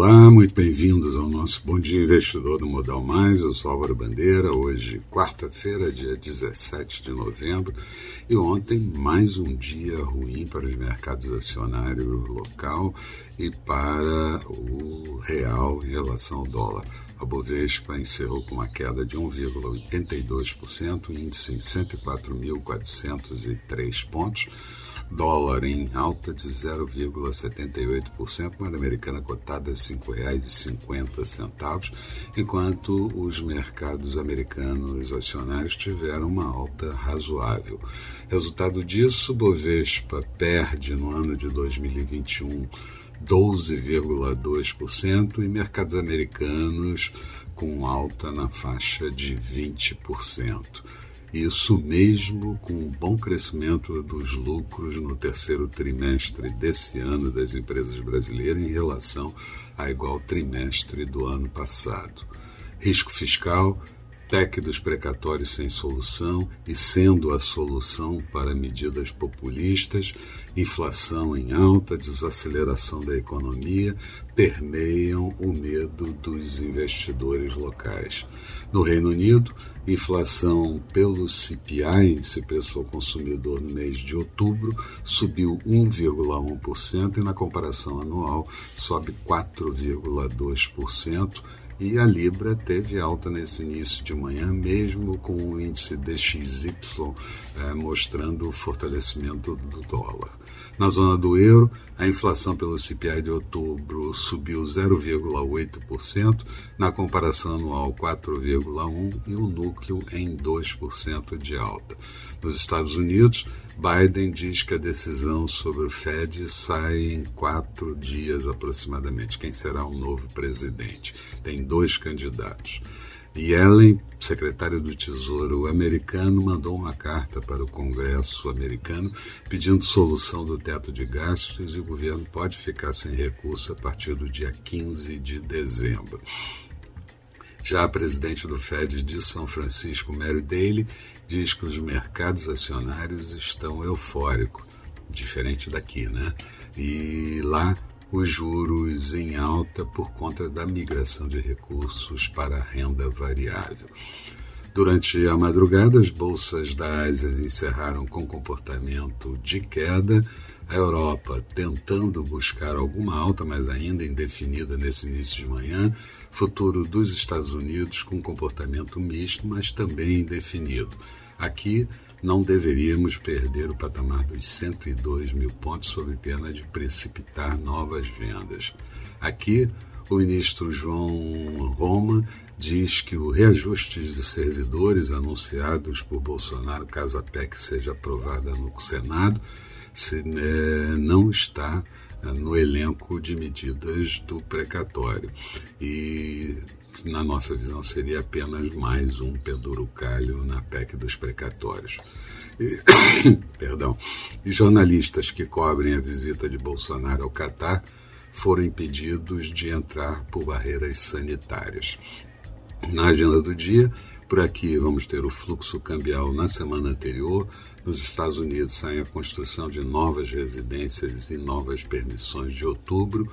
Olá, muito bem-vindos ao nosso Bom Dia Investidor do Modal Mais. Eu sou Álvaro Bandeira. Hoje, quarta-feira, dia 17 de novembro, e ontem mais um dia ruim para os mercados acionários local e para o real em relação ao dólar. A Bovespa encerrou com uma queda de 1,82%, índice em 104.403 pontos dólar em alta de 0,78%, moeda americana cotada a R$ 5,50, enquanto os mercados americanos acionários tiveram uma alta razoável. Resultado disso, Bovespa perde no ano de 2021 12,2% e mercados americanos com alta na faixa de 20%. Isso mesmo com o bom crescimento dos lucros no terceiro trimestre desse ano das empresas brasileiras em relação a igual trimestre do ano passado. Risco fiscal, PEC dos precatórios sem solução e sendo a solução para medidas populistas, inflação em alta, desaceleração da economia, permeiam o medo dos investidores locais. No Reino Unido, inflação pelo CPI, índice ao consumidor no mês de outubro, subiu 1,1% e na comparação anual sobe 4,2% e a Libra teve alta nesse início de manhã, mesmo com o índice DXY eh, mostrando o fortalecimento do dólar. Na zona do euro, a inflação pelo CPI de outubro subiu 0,8%, na comparação anual 4,1% e o núcleo em 2% de alta. Nos Estados Unidos, Biden diz que a decisão sobre o Fed sai em quatro dias aproximadamente. Quem será o novo presidente? Tem dois candidatos. Yellen, secretário do Tesouro americano, mandou uma carta para o Congresso americano pedindo solução do teto de gastos e o governo pode ficar sem recurso a partir do dia 15 de dezembro. Já a presidente do Fed de São Francisco, Mary Daly, diz que os mercados acionários estão eufóricos, diferente daqui, né? E lá os juros em alta por conta da migração de recursos para a renda variável. Durante a madrugada, as bolsas da Ásia encerraram com comportamento de queda. A Europa tentando buscar alguma alta, mas ainda indefinida nesse início de manhã. Futuro dos Estados Unidos com comportamento misto, mas também indefinido. Aqui, não deveríamos perder o patamar dos 102 mil pontos sob pena de precipitar novas vendas. Aqui, o ministro João Roma diz que o reajuste de servidores anunciados por Bolsonaro, caso a PEC seja aprovada no Senado, se, né, não está né, no elenco de medidas do precatório. E na nossa visão, seria apenas mais um pendurucalho na PEC dos precatórios. E, perdão. E jornalistas que cobrem a visita de Bolsonaro ao Catar foram impedidos de entrar por barreiras sanitárias. Na agenda do dia, por aqui vamos ter o fluxo cambial na semana anterior. Nos Estados Unidos sai a construção de novas residências e novas permissões de outubro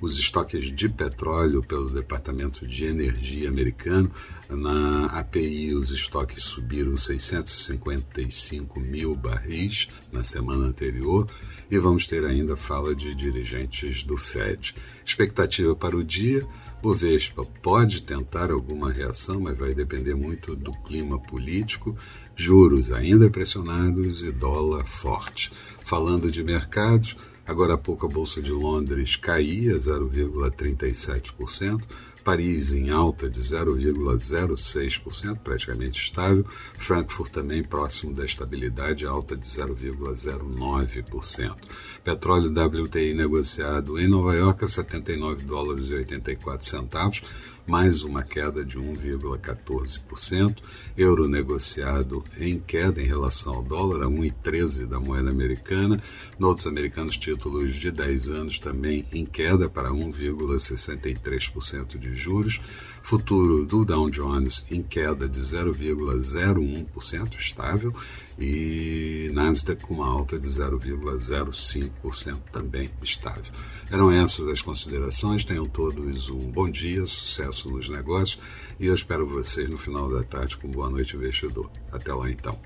os estoques de petróleo pelo Departamento de Energia americano. Na API, os estoques subiram 655 mil barris na semana anterior. E vamos ter ainda fala de dirigentes do FED. Expectativa para o dia: o Vespa pode tentar alguma reação, mas vai depender muito do clima político. Juros ainda pressionados e dólar forte. Falando de mercados, Agora há pouco a Bolsa de Londres caía 0,37%, Paris em alta de 0,06%, praticamente estável, Frankfurt também próximo da estabilidade, alta de 0,09%. Petróleo WTI negociado em Nova York a 79 dólares e 84 centavos, mais uma queda de 1,14%. Euro negociado em queda em relação ao dólar, a 1,13 da moeda americana. Notos americanos títulos de 10 anos também em queda para 1,63% de de juros, futuro do Dow Jones em queda de 0,01%, estável, e Nasdaq com uma alta de 0,05%, também estável. Eram essas as considerações. Tenham todos um bom dia, sucesso nos negócios e eu espero vocês no final da tarde com boa noite investidor. Até lá então.